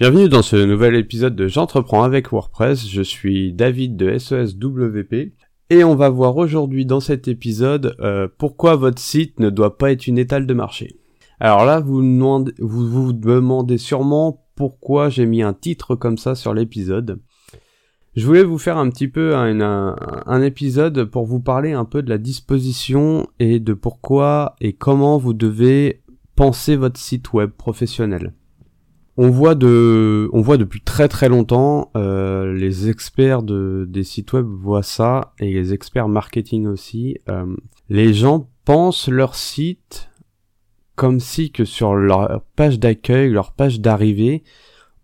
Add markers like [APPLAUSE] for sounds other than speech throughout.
Bienvenue dans ce nouvel épisode de J'entreprends avec WordPress. Je suis David de SESWP et on va voir aujourd'hui dans cet épisode euh, pourquoi votre site ne doit pas être une étale de marché. Alors là, vous demandez, vous, demandez sûrement pourquoi j'ai mis un titre comme ça sur l'épisode. Je voulais vous faire un petit peu un, épisode pour vous parler un peu de la disposition et de pourquoi et comment vous devez penser votre site web professionnel. On voit de, on voit depuis très très longtemps, euh, les experts de, des sites web voient ça et les experts marketing aussi. Euh, les gens pensent leur site comme si que sur leur page d'accueil, leur page d'arrivée,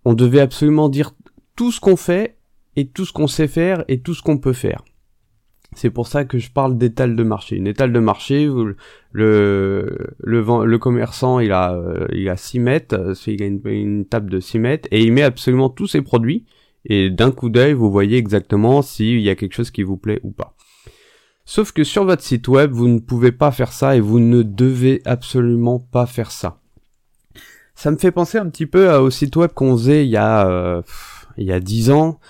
on devait absolument dire tout ce qu'on fait et tout ce qu'on sait faire et tout ce qu'on peut faire. C'est pour ça que je parle d'étale de marché. Une étale de marché, le commerçant, il a euh, a 6 mètres, euh, il a une, table de 6 mètres et il met absolument tous ses produits et d'un coup d'œil, vous voyez exactement s'il y a quelque chose qui vous plaît ou pas. Sauf que sur votre site web, vous ne pouvez pas faire ça et vous ne devez absolument pas faire ça. Ça me fait penser un petit peu au site web qu'on faisait il y a euh, il y a 10 ans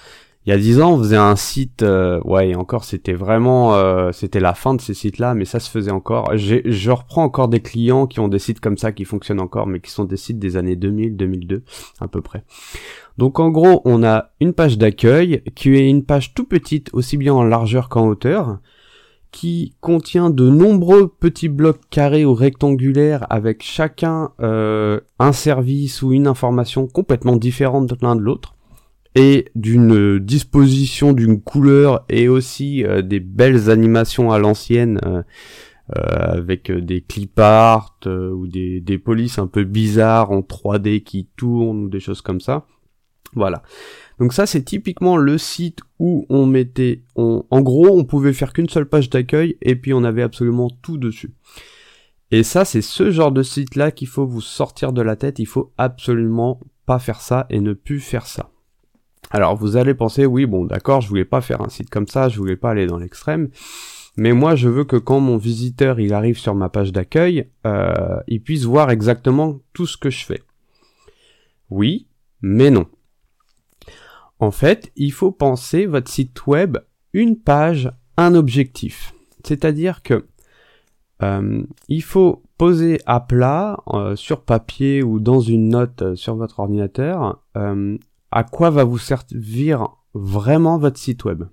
il y a dix ans, on faisait un site, euh, ouais, et encore, c'était vraiment, euh, c'était la fin de ces sites-là, mais ça se faisait encore. Je reprends encore des clients qui ont des sites comme ça qui fonctionnent encore, mais qui sont des sites des années 2000, 2002, à peu près. Donc en gros, on a une page d'accueil qui est une page tout petite, aussi bien en largeur qu'en hauteur, qui contient de nombreux petits blocs carrés ou rectangulaires avec chacun euh, un service ou une information complètement différente l'un de l'autre et d'une disposition, d'une couleur et aussi euh, des belles animations à l'ancienne euh, euh, avec des clip art ou des, des polices un peu bizarres en 3D qui tournent ou des choses comme ça. Voilà. Donc ça c'est typiquement le site où on mettait, on, en gros on pouvait faire qu'une seule page d'accueil et puis on avait absolument tout dessus. Et ça c'est ce genre de site là qu'il faut vous sortir de la tête, il faut absolument pas faire ça et ne plus faire ça. Alors vous allez penser, oui, bon d'accord, je voulais pas faire un site comme ça, je voulais pas aller dans l'extrême, mais moi je veux que quand mon visiteur il arrive sur ma page d'accueil, euh, il puisse voir exactement tout ce que je fais. Oui, mais non. En fait, il faut penser votre site web une page, un objectif. C'est-à-dire que euh, il faut poser à plat euh, sur papier ou dans une note sur votre ordinateur à quoi va vous servir vraiment votre site web?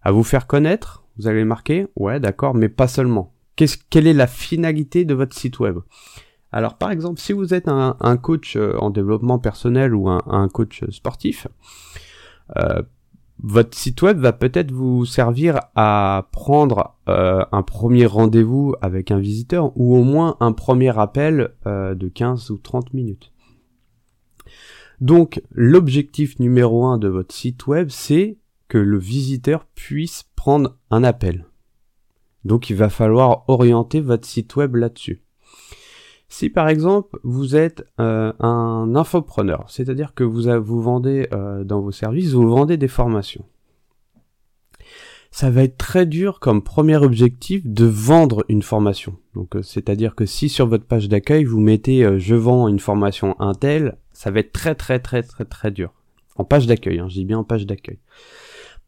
À vous faire connaître Vous allez marquer? Ouais, d'accord, mais pas seulement. quelle est la finalité de votre site web? Alors par exemple, si vous êtes un, coach euh, en développement personnel ou un, coach sportif, euh, votre site web va peut-être vous servir à prendre euh, un premier rendez-vous avec un visiteur ou au moins un premier appel de 15 ou 30 minutes. Donc l'objectif numéro un de votre site web, c'est que le visiteur puisse prendre un appel. Donc il va falloir orienter votre site web là-dessus. Si par exemple vous êtes euh, un infopreneur, c'est-à-dire que vous, vous vendez euh, dans vos services, vous vendez des formations. Ça va être très dur comme premier objectif de vendre une formation. Donc euh, c'est-à-dire que si sur votre page d'accueil vous mettez je vends une formation Intel, ça va être très très très très très dur. En page d'accueil, hein, je dis bien en page d'accueil.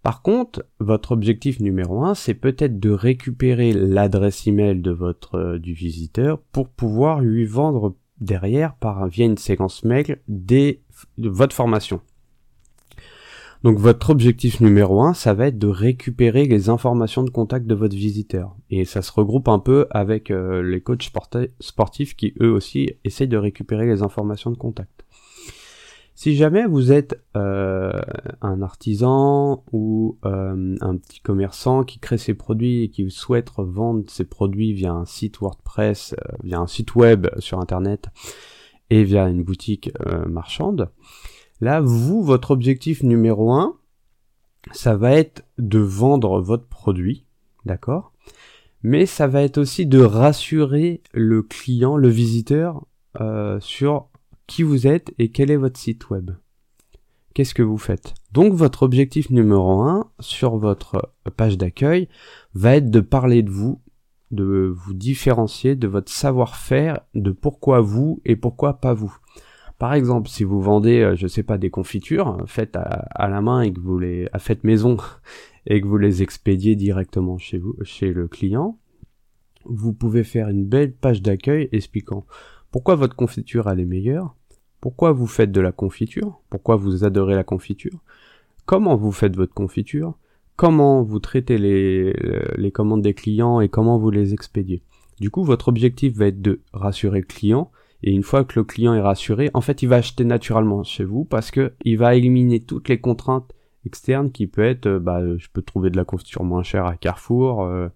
Par contre, votre objectif numéro un, c'est peut-être de récupérer l'adresse email de votre euh, du visiteur pour pouvoir lui vendre derrière par via une séquence mail des de votre formation. Donc votre objectif numéro un, ça va être de récupérer les informations de contact de votre visiteur. Et ça se regroupe un peu avec euh, les coachs sportifs qui eux aussi essayent de récupérer les informations de contact. Si jamais vous êtes euh, un artisan ou euh, un petit commerçant qui crée ses produits et qui souhaite vendre ses produits via un site WordPress, euh, via un site web sur Internet et via une boutique marchande, là, vous, votre objectif numéro un, ça va être de vendre votre produit, d'accord? Mais ça va être aussi de rassurer le client, le visiteur, sur qui vous êtes et quel est votre site web. Qu'est-ce que vous faites? Donc votre objectif numéro un sur votre page d'accueil va être de parler de vous, de vous différencier de votre savoir-faire, de pourquoi vous et pourquoi pas vous. Par exemple, si vous vendez, euh, je sais pas, des confitures faites à, la main et que vous les faites maison [LAUGHS] et que vous les expédiez directement chez vous, chez le client, vous pouvez faire une belle page d'accueil expliquant pourquoi votre confiture elle est meilleure, pourquoi vous faites de la confiture, pourquoi vous adorez la confiture, comment vous faites votre confiture, comment vous traitez les, les commandes des clients et comment vous les expédiez? Du coup, votre objectif va être de rassurer le client, et une fois que le client est rassuré, en fait, il va acheter naturellement chez vous parce que il va éliminer toutes les contraintes externes qui peut être, euh, bah, je peux trouver de la confiture moins chère à Carrefour, euh,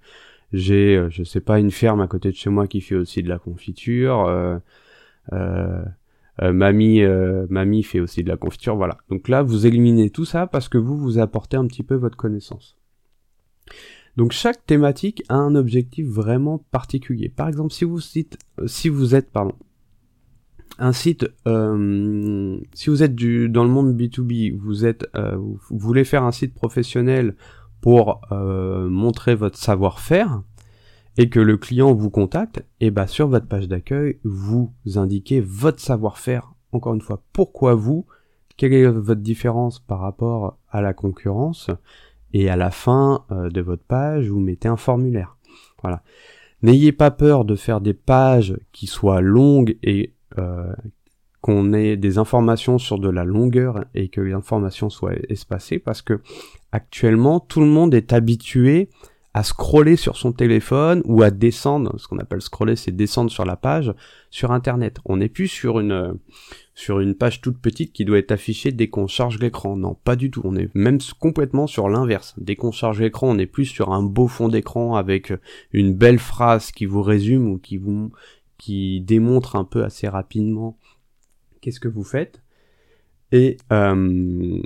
j'ai, euh, je sais pas, une ferme à côté de chez moi qui fait aussi de la confiture, mamie, mamie fait aussi de la confiture, voilà. Donc là, vous éliminez tout ça parce que vous vous apportez un petit peu votre connaissance. Donc chaque thématique a un objectif vraiment particulier. Par exemple, si vous, si vous êtes pardon, un site, euh, si vous êtes du, dans le monde B2B, vous euh, voulez faire un site professionnel pour euh, montrer votre savoir-faire et que le client vous contacte, et eh bah ben, sur votre page d'accueil, vous indiquez votre savoir-faire. Encore une fois, pourquoi vous, quelle est votre différence par rapport à la concurrence, et à la fin de votre page, vous mettez un formulaire. Voilà. N'ayez pas peur de faire des pages qui soient longues et euh, qu'on ait des informations sur de la longueur et que les informations soient espacées parce que actuellement tout le monde est habitué à scroller sur son téléphone ou à descendre, ce qu'on appelle scroller, c'est descendre sur la page sur internet. On n'est plus sur une sur une page toute petite qui doit être affichée dès qu'on charge l'écran. Non, pas du tout. On est même complètement sur l'inverse. Dès qu'on charge l'écran, on est plus sur un beau fond d'écran avec une belle phrase qui vous résume ou qui vous qui démontre un peu assez rapidement qu'est-ce que vous faites. Et, euh,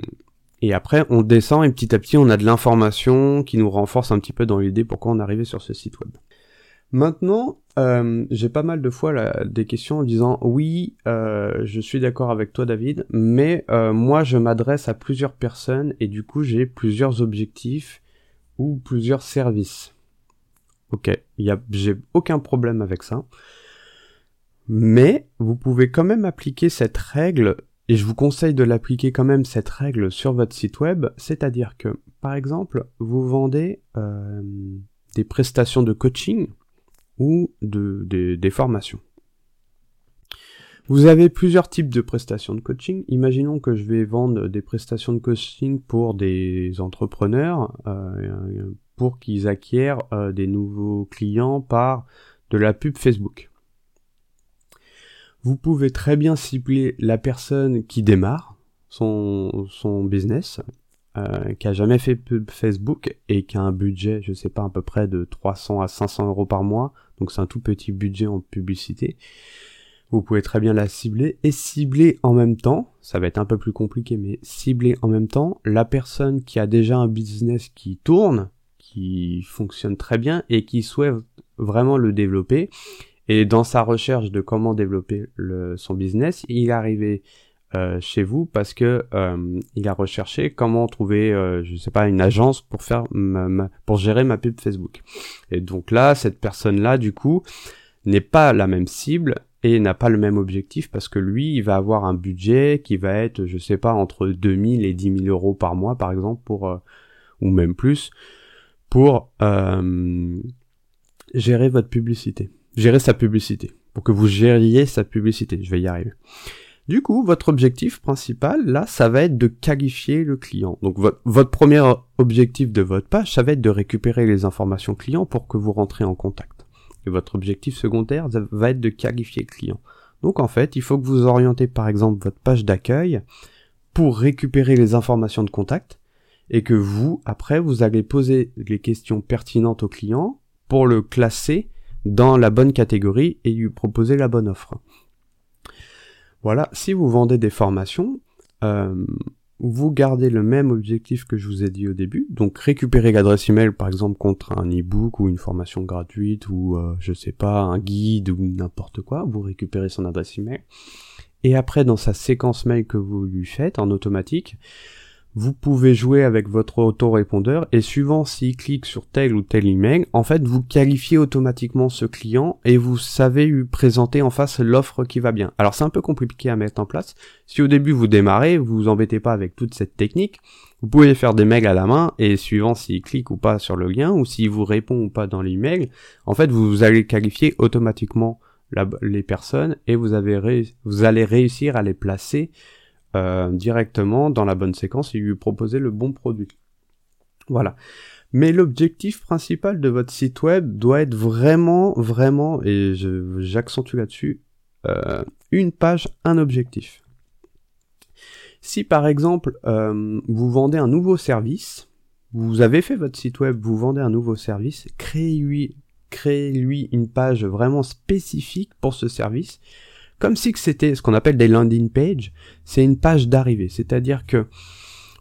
et après, on descend et petit à petit, on a de l'information qui nous renforce un petit peu dans l'idée pourquoi on est arrivé sur ce site web. Maintenant, euh, j'ai pas mal de fois des questions en disant oui, euh, je suis d'accord avec toi David, mais moi je m'adresse à plusieurs personnes et du coup j'ai plusieurs objectifs ou plusieurs services. Ok, j'ai aucun problème avec ça. Mais vous pouvez quand même appliquer cette règle, et je vous conseille de l'appliquer quand même cette règle sur votre site web, c'est-à-dire que, par exemple, vous vendez euh, des prestations de coaching ou de, des formations. Vous avez plusieurs types de prestations de coaching. Imaginons que je vais vendre des prestations de coaching pour des entrepreneurs, euh, pour qu'ils acquièrent euh, des nouveaux clients par de la pub Facebook vous pouvez très bien cibler la personne qui démarre son, business, euh, qui a jamais fait Facebook et qui a un budget, je sais pas, à peu près de 300 à 500 euros par mois, donc c'est un tout petit budget en publicité. Vous pouvez très bien la cibler et cibler en même temps, ça va être un peu plus compliqué, mais cibler en même temps la personne qui a déjà un business qui tourne, qui fonctionne très bien et qui souhaite vraiment le développer et dans sa recherche de comment développer le, son business, il est arrivé euh, chez vous parce que euh, il a recherché comment trouver, euh, je sais pas, une agence pour faire pour gérer ma pub Facebook. Et donc là, cette personne-là, du coup, n'est pas la même cible et n'a pas le même objectif parce que lui, il va avoir un budget qui va être, je sais pas, entre 2000 et 10 000 euros par mois, par exemple, pour euh, ou même plus, pour euh, gérer votre publicité gérer sa publicité, pour que vous gériez sa publicité. Je vais y arriver. Du coup, votre objectif principal, là, ça va être de qualifier le client. Donc, votre, premier objectif de votre page, ça va être de récupérer les informations clients pour que vous rentrez en contact. Et votre objectif secondaire va être de qualifier le client. Donc, en fait, il faut que vous orientez, par exemple, votre page d'accueil pour récupérer les informations de contact et que vous, après, vous allez poser les questions pertinentes au client pour le classer dans la bonne catégorie et lui proposer la bonne offre. Voilà, si vous vendez des formations, euh, vous gardez le même objectif que je vous ai dit au début, donc récupérer l'adresse email par exemple contre un e-book ou une formation gratuite ou euh, je sais pas un guide ou n'importe quoi, vous récupérez son adresse email et après dans sa séquence mail que vous lui faites en automatique, vous pouvez jouer avec votre autorépondeur et suivant s'il clique sur tel ou tel email, en fait, vous qualifiez automatiquement ce client et vous savez lui présenter en face l'offre qui va bien. Alors c'est un peu compliqué à mettre en place. Si au début vous démarrez, vous vous embêtez pas avec toute cette technique. Vous pouvez faire des mails à la main et suivant s'il clique ou pas sur le lien ou s'il vous répond ou pas dans l'email, en fait, vous allez qualifier automatiquement les personnes et vous, avez vous allez réussir à les placer euh, directement dans la bonne séquence et lui proposer le bon produit. Voilà. Mais l'objectif principal de votre site web doit être vraiment, vraiment, et j'accentue là-dessus, euh, une page, un objectif. Si par exemple euh, vous vendez un nouveau service, vous avez fait votre site web, vous vendez un nouveau service, créez-lui créez lui une page vraiment spécifique pour ce service comme si c'était ce qu'on appelle des landing pages, c'est une page d'arrivée, c'est-à-dire que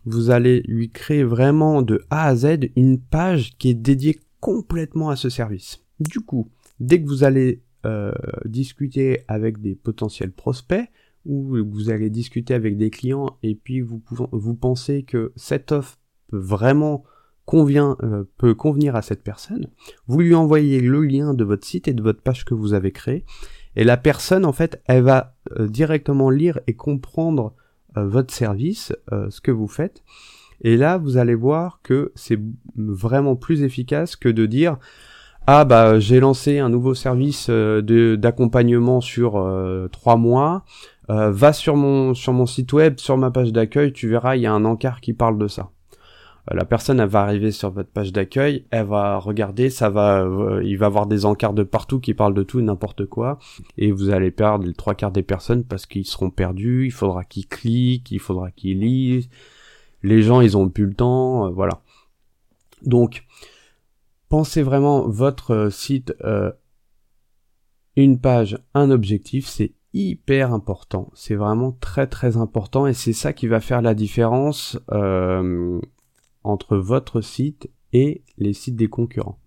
vous allez lui créer vraiment de A à Z une page qui est dédiée complètement à ce service. Du coup, dès que vous allez euh, discuter avec des potentiels prospects, ou vous allez discuter avec des clients et puis vous, pensez que cette offre peut vraiment convient, euh, peut convenir à cette personne, vous lui envoyez le lien de votre site et de votre page que vous avez créé et la personne, en fait, elle va euh, directement lire et comprendre euh, votre service, euh, ce que vous faites. Et là, vous allez voir que c'est vraiment plus efficace que de dire ah bah j'ai lancé un nouveau service d'accompagnement sur trois mois. va sur mon sur mon site web, sur ma page d'accueil, tu verras, il y a un encart qui parle de ça. Euh, la personne elle va arriver sur votre page d'accueil, elle va regarder, ça va, euh, il va avoir des encarts de partout qui parlent de tout et n'importe quoi, et vous allez perdre les trois quarts des personnes parce qu'ils seront perdus, il faudra qu'ils cliquent, il faudra qu'ils lisent, les gens ils ont plus le temps, euh, voilà. Donc pensez vraiment votre site une page, un objectif, c'est hyper important. C'est vraiment très très important et c'est ça qui va faire la différence euh, entre votre site et les sites des concurrents.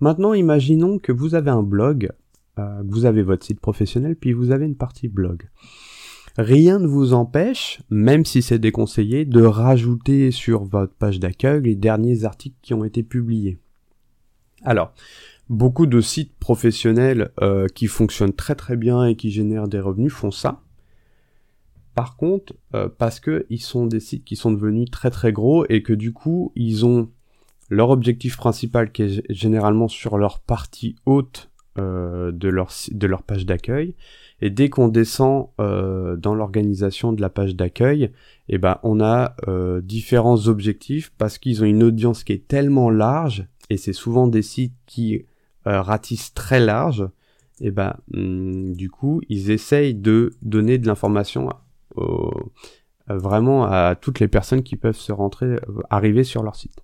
Maintenant, imaginons que vous avez un blog, euh, vous avez votre site professionnel, puis vous avez une partie blog. Rien ne vous empêche, même si c'est déconseillé, de rajouter sur votre page d'accueil les derniers articles qui ont été publiés. Alors, beaucoup de sites professionnels euh, qui fonctionnent très très bien et qui génèrent des revenus font ça. Par contre, euh, parce que ils sont des sites qui sont devenus très très gros et que du coup, ils ont leur objectif principal qui est généralement sur leur partie haute euh, de, leur, de leur page d'accueil. Et dès qu'on descend euh, dans l'organisation de la page d'accueil, eh ben, on a différents objectifs parce qu'ils ont une audience qui est tellement large, et c'est souvent des sites qui ratissent très large, et ben, hmm, du coup, ils essayent de donner de l'information vraiment à toutes les personnes qui peuvent se rentrer, arriver sur leur site.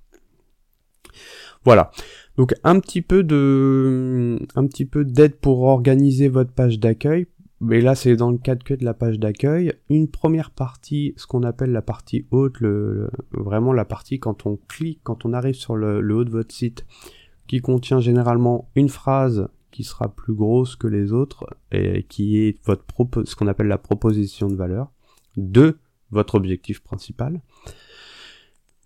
Voilà. Donc un petit peu de, un petit peu d'aide pour organiser votre page d'accueil. Mais là, c'est dans le cadre que de la page d'accueil. Une première partie, ce qu'on appelle la partie haute, le, vraiment la partie quand on clique, quand on arrive sur le, le haut de votre site, qui contient généralement une phrase qui sera plus grosse que les autres et qui est votre ce qu'on appelle la proposition de valeur de votre objectif principal.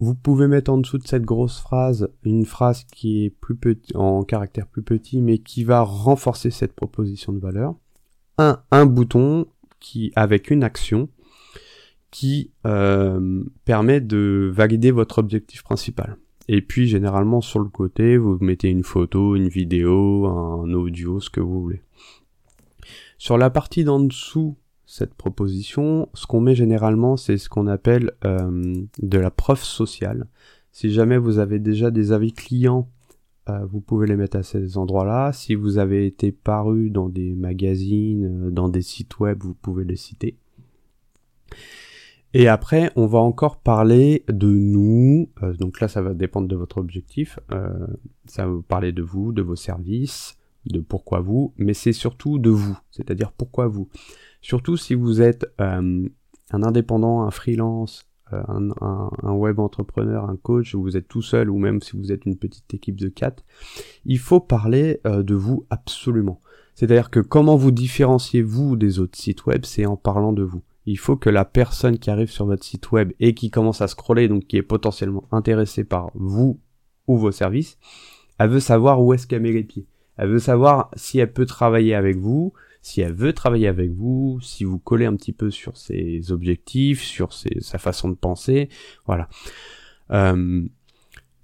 Vous pouvez mettre en dessous de cette grosse phrase une phrase qui est plus petit, en caractère plus petit, mais qui va renforcer cette proposition de valeur. Un, un bouton qui, avec une action, qui euh, permet de valider votre objectif principal. Et puis généralement sur le côté, vous mettez une photo, une vidéo, un audio, ce que vous voulez. Sur la partie d'en dessous cette proposition, ce qu'on met généralement, c'est ce qu'on appelle euh, de la preuve sociale. Si jamais vous avez déjà des avis clients, euh, vous pouvez les mettre à ces endroits-là. Si vous avez été paru dans des magazines, euh, dans des sites web, vous pouvez les citer. Et après, on va encore parler de nous. donc là, ça va dépendre de votre objectif. ça va vous parler de vous, de vos services, de pourquoi vous, mais c'est surtout de vous. C'est-à-dire pourquoi vous. Surtout si vous êtes euh, un indépendant, un freelance, euh, un, web entrepreneur, un coach, ou vous êtes tout seul, ou même si vous êtes une petite équipe de quatre, il faut parler euh, de vous absolument. C'est-à-dire que comment vous différenciez vous des autres sites web, c'est en parlant de vous. Il faut que la personne qui arrive sur votre site web et qui commence à scroller, donc qui est potentiellement intéressée par vous ou vos services, elle veut savoir où est-ce qu'elle met les pieds. Elle veut savoir si elle peut travailler avec vous, si elle veut travailler avec vous, si vous collez un petit peu sur ses objectifs, sur sa façon de penser, voilà. Euh,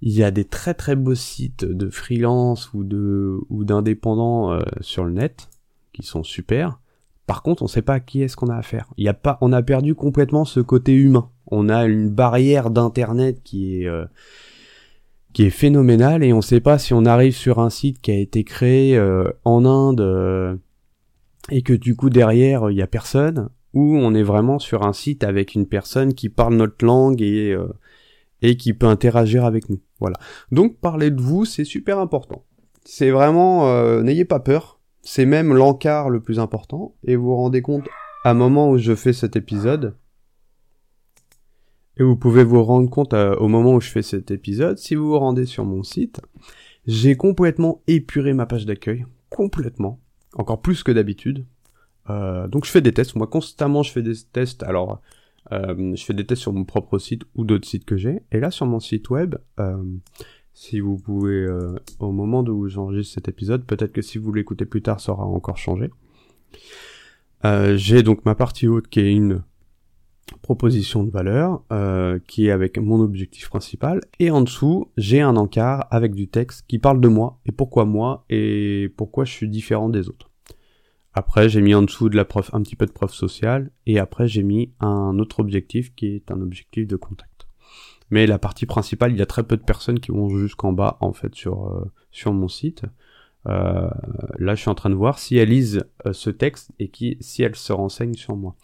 il y a des très très beaux sites de freelance ou de ou d'indépendants euh, sur le net qui sont super. Par contre, on sait pas à qui est-ce qu'on a affaire. Il a pas, on a perdu complètement ce côté humain. On a une barrière d'internet qui est euh, qui est phénoménale et on sait pas si on arrive sur un site qui a été créé euh, en Inde et que du coup derrière il y a personne ou on est vraiment sur un site avec une personne qui parle notre langue et et qui peut interagir avec nous. Voilà. Donc parler de vous, c'est super important. C'est vraiment, euh, n'ayez pas peur. C'est même l'encart le plus important. Et vous vous rendez compte, à un moment où je fais cet épisode, et vous pouvez vous rendre compte euh, au moment où je fais cet épisode, si vous vous rendez sur mon site, j'ai complètement épuré ma page d'accueil. Complètement. Encore plus que d'habitude. Euh, donc je fais des tests. Moi constamment je fais des tests. Alors euh, je fais des tests sur mon propre site ou d'autres sites que j'ai. Et là, sur mon site web, euh, si vous pouvez, euh, au moment où j'enregistre cet épisode, peut-être que si vous l'écoutez plus tard, ça aura encore changé. j'ai donc ma partie haute qui est une proposition de valeur, qui est avec mon objectif principal. Et en dessous, j'ai un encart avec du texte qui parle de moi, et pourquoi moi, et pourquoi je suis différent des autres. Après, j'ai mis en dessous de la preuve, un petit peu de preuve sociale, et après j'ai mis un autre objectif qui est un objectif de contact. Mais la partie principale, il y a très peu de personnes qui vont jusqu'en bas en fait sur euh, sur mon site. Euh, là, je suis en train de voir si elles lisent euh, ce texte et qui, si elles se renseignent sur moi.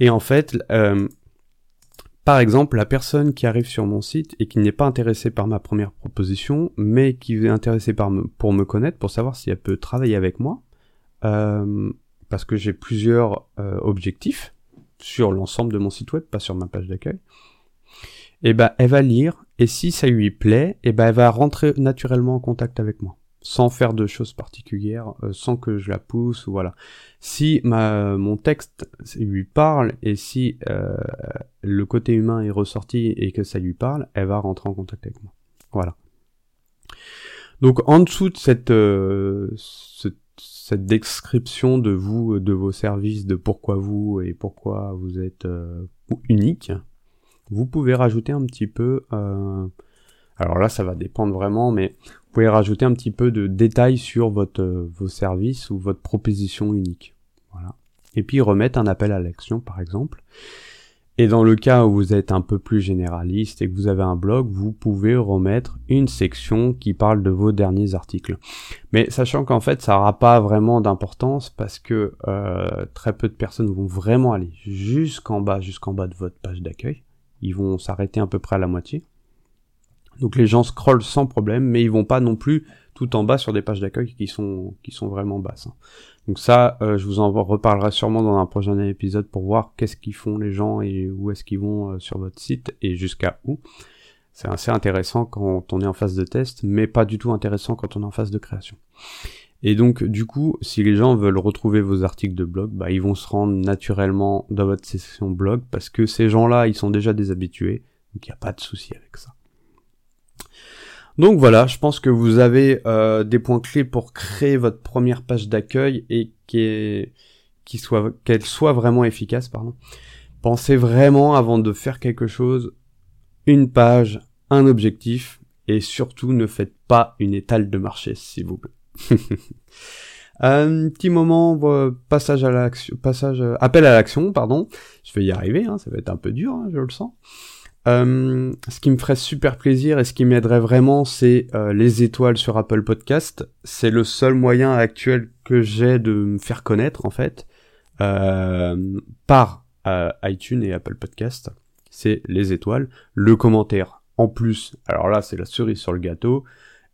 Et en fait, par exemple, la personne qui arrive sur mon site et qui n'est pas intéressée par ma première proposition, mais qui est intéressée par me, pour me connaître, pour savoir si elle peut travailler avec moi, euh, parce que j'ai plusieurs euh, objectifs sur l'ensemble de mon site web, pas sur ma page d'accueil. Et eh ben, elle va lire, et si ça lui plaît, eh ben, elle va rentrer naturellement en contact avec moi, sans faire de choses particulières, euh, sans que je la pousse, ou voilà. Si ma, mon texte lui parle, et si le côté humain est ressorti et que ça lui parle, elle va rentrer en contact avec moi. Voilà. Donc en dessous de cette, ce cette description de vous, de vos services, de pourquoi vous et pourquoi vous êtes euh, unique, vous pouvez rajouter un petit peu, euh, alors là ça va dépendre vraiment, mais vous pouvez rajouter un petit peu de détails sur votre, euh, vos services ou votre proposition unique. Voilà. Et puis remettre un appel à l'action par exemple. Et dans le cas où vous êtes un peu plus généraliste et que vous avez un blog, vous pouvez remettre une section qui parle de vos derniers articles. Mais sachant qu'en fait, ça n'aura pas vraiment d'importance parce que euh, très peu de personnes vont vraiment aller jusqu'en bas, jusqu'en bas de votre page d'accueil. Ils vont s'arrêter à peu près à la moitié. Donc les gens scrollent sans problème, mais ils vont pas non plus tout en bas sur des pages d'accueil qui sont qui sont vraiment basses. Hein. Donc ça, euh, je vous en reparlerai sûrement dans un prochain épisode pour voir qu'est-ce qu'ils font les gens et où est-ce qu'ils vont euh, sur votre site et jusqu'à où. C'est assez intéressant quand on est en phase de test, mais pas du tout intéressant quand on est en phase de création. Et donc, du coup, si les gens veulent retrouver vos articles de blog, bah, ils vont se rendre naturellement dans votre section blog parce que ces gens-là, ils sont déjà des habitués. Donc, il n'y a pas de souci avec ça. Donc voilà, je pense que vous avez euh, des points clés pour créer votre première page d'accueil et qu'elle soit vraiment efficace, pardon. Pensez vraiment avant de faire quelque chose, une page, un objectif et surtout ne faites pas une étale de marché, s'il vous plaît. un [LAUGHS] petit moment passage à l'action, passage appel à l'action, pardon. Je vais y arriver, hein, ça va être un peu dur, hein, je le sens. Euh, ce qui me ferait super plaisir et ce qui m'aiderait vraiment, c'est euh, les étoiles sur Apple Podcast. C'est le seul moyen actuel que j'ai de me faire connaître en fait euh, par iTunes et Apple Podcast. C'est les étoiles, le commentaire. En plus, alors là, c'est la cerise sur le gâteau.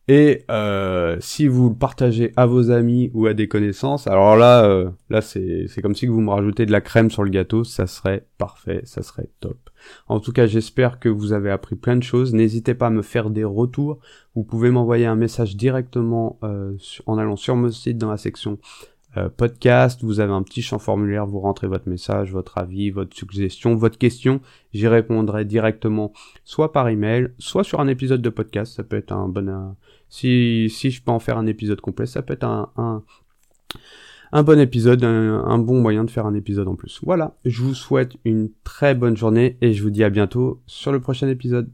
Et euh, si vous le partagez à vos amis ou à des connaissances, alors là, euh, là c'est comme si vous me rajoutez de la crème sur le gâteau, ça serait parfait, ça serait top. En tout cas, j'espère que vous avez appris plein de choses. N'hésitez pas à me faire des retours. Vous pouvez m'envoyer un message directement euh, en allant sur mon site dans la section euh, podcast. Vous avez un petit champ formulaire, vous rentrez votre message, votre avis, votre suggestion, votre question. J'y répondrai directement, soit par email, soit sur un épisode de podcast. Ça peut être un bon. Si si je peux en faire un épisode complet, ça peut être un un, un bon épisode, un bon moyen de faire un épisode en plus. Voilà. Je vous souhaite une très bonne journée et je vous dis à bientôt sur le prochain épisode.